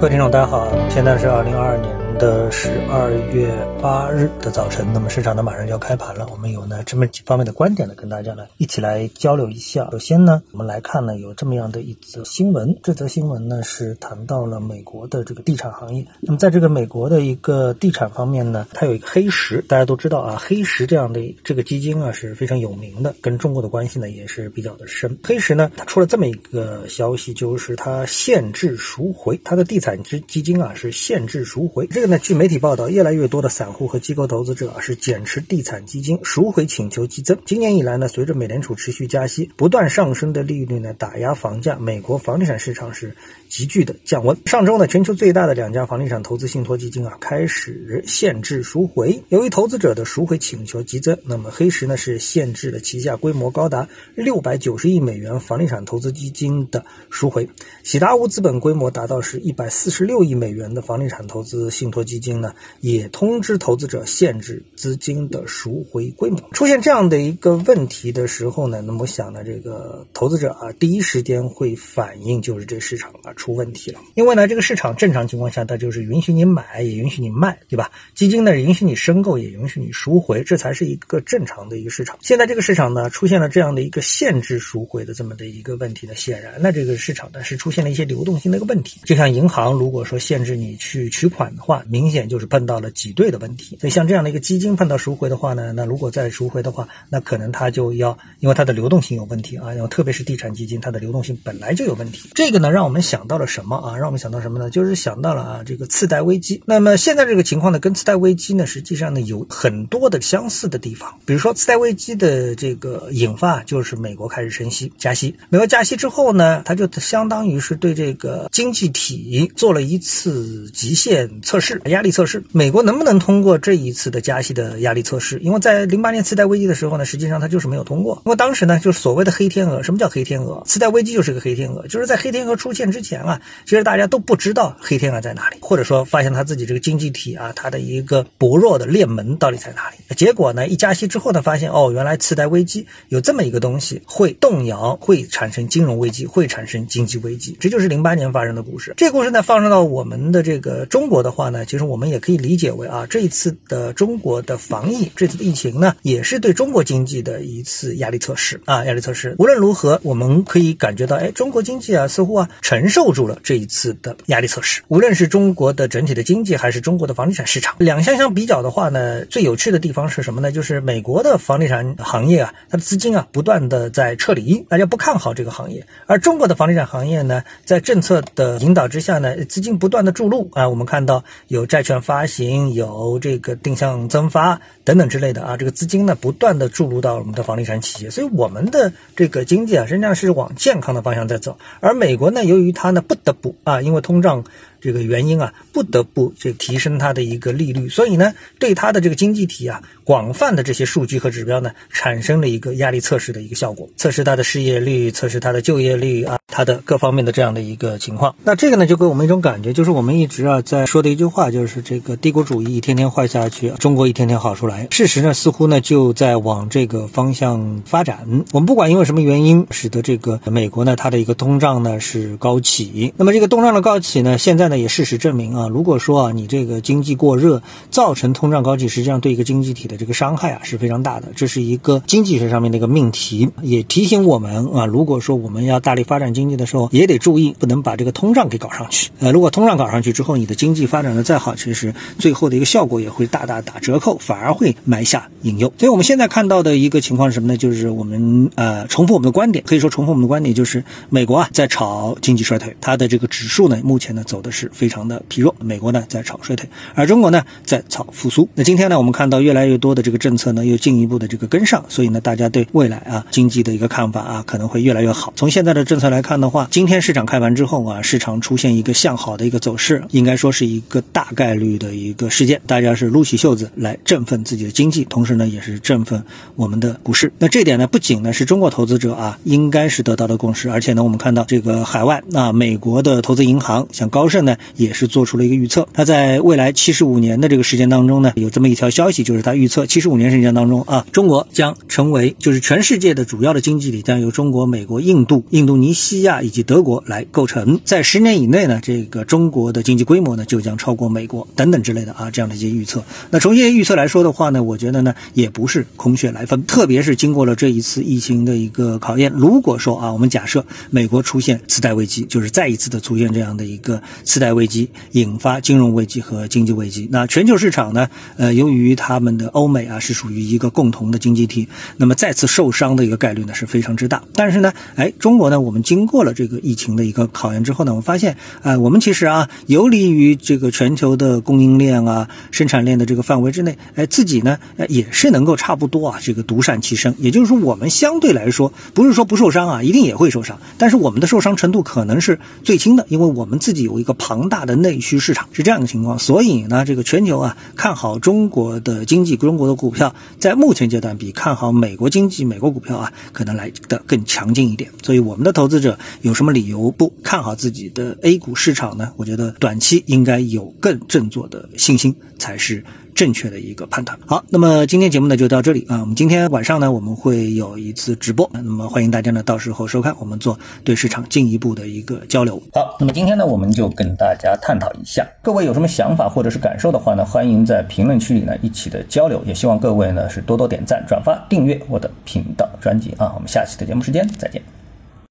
各位听众，大家好，现在是二零二二年的十二月八日的早晨，那么市场呢马上就要开盘了，我们有呢这么几方面的观点呢，跟大家呢一起来交流一下。首先呢，我们来看呢有这么样的一则新闻，这则新闻呢是谈到了美国的这个地产行业。那么在这个美国的一个地产方面呢，它有一个黑石，大家都知道啊，黑石这样的这个基金啊是非常有名的，跟中国的关系呢也是比较的深。黑石呢，它出了这么一个消息，就是它限制赎回它的地产。之基金啊是限制赎回，这个那，据媒体报道，越来越多的散户和机构投资者啊是减持地产基金，赎回请求激增。今年以来呢，随着美联储持续加息，不断上升的利率呢打压房价，美国房地产市场是急剧的降温。上周呢，全球最大的两家房地产投资信托基金啊开始限制赎回，由于投资者的赎回请求激增，那么黑石呢是限制了旗下规模高达六百九十亿美元房地产投资基金的赎回。喜达屋资本规模达到是一百四。十六亿美元的房地产投资信托基金呢，也通知投资者限制资金的赎回规模。出现这样的一个问题的时候呢，那么我想呢，这个投资者啊，第一时间会反映就是这市场啊出问题了。因为呢，这个市场正常情况下，它就是允许你买，也允许你卖，对吧？基金呢，允许你申购，也允许你赎回，这才是一个正常的一个市场。现在这个市场呢，出现了这样的一个限制赎回的这么的一个问题呢，显然呢，这个市场呢是出现了一些流动性的一个问题，就像银行。如果说限制你去取款的话，明显就是碰到了挤兑的问题。所以像这样的一个基金碰到赎回的话呢，那如果再赎回的话，那可能它就要因为它的流动性有问题啊，然后特别是地产基金，它的流动性本来就有问题。这个呢，让我们想到了什么啊？让我们想到什么呢？就是想到了啊，这个次贷危机。那么现在这个情况呢，跟次贷危机呢，实际上呢有很多的相似的地方。比如说次贷危机的这个引发，就是美国开始升息加息。美国加息之后呢，它就相当于是对这个经济体做了一次。次极限测试、压力测试，美国能不能通过这一次的加息的压力测试？因为在零八年次贷危机的时候呢，实际上它就是没有通过。因为当时呢，就是所谓的黑天鹅。什么叫黑天鹅？次贷危机就是个黑天鹅，就是在黑天鹅出现之前啊，其实大家都不知道黑天鹅在哪里，或者说发现他自己这个经济体啊，它的一个薄弱的链门到底在哪里？结果呢，一加息之后呢，发现哦，原来次贷危机有这么一个东西，会动摇，会产生金融危机，会产生经济危机。这就是零八年发生的故事。这个故事呢，放生到。我们的这个中国的话呢，其实我们也可以理解为啊，这一次的中国的防疫，这次的疫情呢，也是对中国经济的一次压力测试啊，压力测试。无论如何，我们可以感觉到，哎，中国经济啊，似乎啊承受住了这一次的压力测试。无论是中国的整体的经济，还是中国的房地产市场，两相相比较的话呢，最有趣的地方是什么呢？就是美国的房地产行业啊，它的资金啊，不断的在撤离，大家不看好这个行业。而中国的房地产行业呢，在政策的引导之下呢，资金。不断的注入啊，我们看到有债券发行，有这个定向增发等等之类的啊，这个资金呢不断的注入到我们的房地产企业，所以我们的这个经济啊，实际上是往健康的方向在走。而美国呢，由于它呢不得不啊，因为通胀。这个原因啊，不得不这提升它的一个利率，所以呢，对它的这个经济体啊，广泛的这些数据和指标呢，产生了一个压力测试的一个效果，测试它的失业率，测试它的就业率啊，它的各方面的这样的一个情况。那这个呢，就给我们一种感觉，就是我们一直啊在说的一句话，就是这个帝国主义一天天坏下去，中国一天天好出来。事实呢，似乎呢就在往这个方向发展。我们不管因为什么原因，使得这个美国呢，它的一个通胀呢是高企。那么这个通胀的高企呢，现在。那也事实证明啊，如果说啊你这个经济过热，造成通胀高企，实际上对一个经济体的这个伤害啊是非常大的。这是一个经济学上面的一个命题，也提醒我们啊，如果说我们要大力发展经济的时候，也得注意不能把这个通胀给搞上去。呃，如果通胀搞上去之后，你的经济发展的再好，其实最后的一个效果也会大大打折扣，反而会埋下隐忧。所以我们现在看到的一个情况是什么呢？就是我们呃重复我们的观点，可以说重复我们的观点，就是美国啊在炒经济衰退，它的这个指数呢目前呢走的是。是非常的疲弱，美国呢在炒衰退，而中国呢在炒复苏。那今天呢，我们看到越来越多的这个政策呢又进一步的这个跟上，所以呢，大家对未来啊经济的一个看法啊可能会越来越好。从现在的政策来看的话，今天市场开盘之后啊，市场出现一个向好的一个走势，应该说是一个大概率的一个事件。大家是撸起袖子来振奋自己的经济，同时呢也是振奋我们的股市。那这点呢，不仅呢是中国投资者啊应该是得到的共识，而且呢，我们看到这个海外啊美国的投资银行像高盛呢。也是做出了一个预测。他在未来七十五年的这个时间当中呢，有这么一条消息，就是他预测七十五年时间当中啊，中国将成为就是全世界的主要的经济体，将由中国、美国、印度、印度尼西亚以及德国来构成。在十年以内呢，这个中国的经济规模呢就将超过美国等等之类的啊，这样的一些预测。那从这些预测来说的话呢，我觉得呢也不是空穴来风，特别是经过了这一次疫情的一个考验，如果说啊，我们假设美国出现次贷危机，就是再一次的出现这样的一个次贷危机，引发金融危机和经济危机。那全球市场呢？呃，由于他们的欧美啊是属于一个共同的经济体，那么再次受伤的一个概率呢是非常之大。但是呢，哎，中国呢，我们经过了这个疫情的一个考验之后呢，我们发现啊，我们其实啊游离于这个全球的供应链啊、生产链的这个范围之内，哎，自己呢也是能够差不多啊这个独善其身。也就是说，我们相对来说不是说不受伤啊，一定也会受伤，但是我们的受伤程度可能是最轻的，因为我们自己有一个庞大的内需市场，是这样一个情况。所以呢，这个全球啊看好中国的经济，中国的股票在目前阶段比看好美国经济、美国股票啊可能来的更强劲一点。所以我们的投资者有什么理由不看好自己的 A 股市场呢？我觉得短期应该有更振作的信心才是。正确的一个判断。好，那么今天节目呢就到这里啊。我们今天晚上呢我们会有一次直播，那么欢迎大家呢到时候收看，我们做对市场进一步的一个交流。好，那么今天呢我们就跟大家探讨一下，各位有什么想法或者是感受的话呢，欢迎在评论区里呢一起的交流。也希望各位呢是多多点赞、转发、订阅我的频道专辑啊。我们下期的节目时间再见。